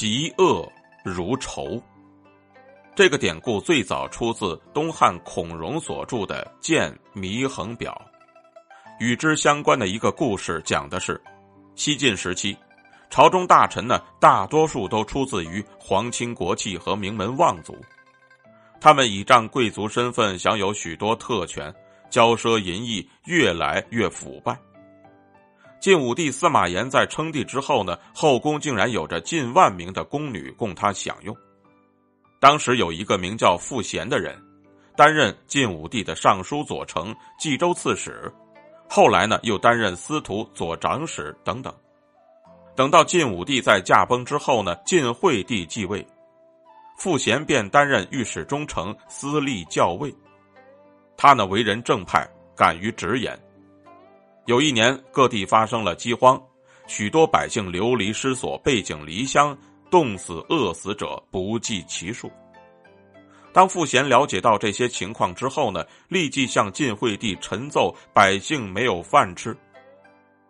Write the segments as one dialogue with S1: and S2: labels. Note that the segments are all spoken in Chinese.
S1: 嫉恶如仇。这个典故最早出自东汉孔融所著的《谏祢衡表》。与之相关的一个故事，讲的是西晋时期，朝中大臣呢，大多数都出自于皇亲国戚和名门望族，他们倚仗贵族身份，享有许多特权，骄奢淫逸，越来越腐败。晋武帝司马炎在称帝之后呢，后宫竟然有着近万名的宫女供他享用。当时有一个名叫傅贤的人，担任晋武帝的尚书左丞、冀州刺史。后来呢，又担任司徒左长史等等。等到晋武帝在驾崩之后呢，晋惠帝继位，傅贤便担任御史中丞、司隶校尉。他呢为人正派，敢于直言。有一年，各地发生了饥荒，许多百姓流离失所，背井离乡，冻死、饿死者不计其数。当傅贤了解到这些情况之后呢，立即向晋惠帝陈奏百姓没有饭吃。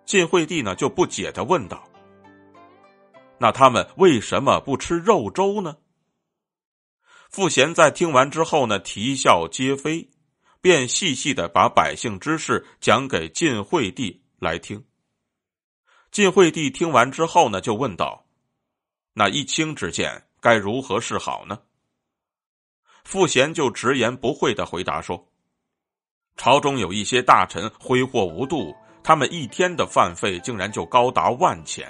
S1: 晋惠帝呢就不解的问道：“那他们为什么不吃肉粥呢？”傅贤在听完之后呢，啼笑皆非，便细细的把百姓之事讲给晋惠帝来听。晋惠帝听完之后呢，就问道：“那一清之见该如何是好呢？”傅贤就直言不讳的回答说：“朝中有一些大臣挥霍无度，他们一天的饭费竟然就高达万钱，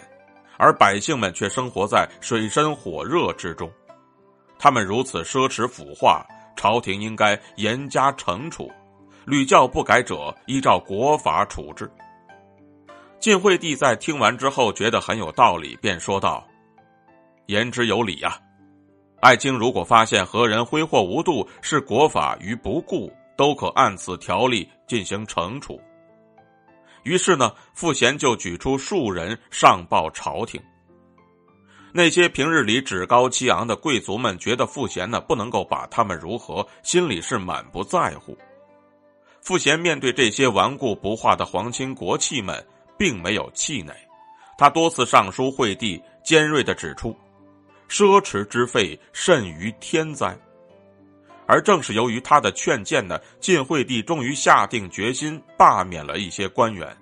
S1: 而百姓们却生活在水深火热之中。他们如此奢侈腐化，朝廷应该严加惩处，屡教不改者依照国法处置。”晋惠帝在听完之后觉得很有道理，便说道：“言之有理呀。”爱卿如果发现何人挥霍无度，视国法于不顾，都可按此条例进行惩处。于是呢，傅贤就举出数人上报朝廷。那些平日里趾高气昂的贵族们，觉得傅贤呢不能够把他们如何，心里是满不在乎。傅贤面对这些顽固不化的皇亲国戚们，并没有气馁，他多次上书惠帝，尖锐的指出。奢侈之费甚于天灾，而正是由于他的劝谏呢，晋惠帝终于下定决心罢免了一些官员。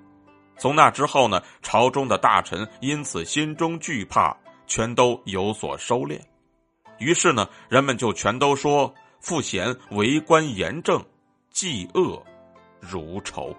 S1: 从那之后呢，朝中的大臣因此心中惧怕，全都有所收敛。于是呢，人们就全都说傅贤为官严正，嫉恶如仇。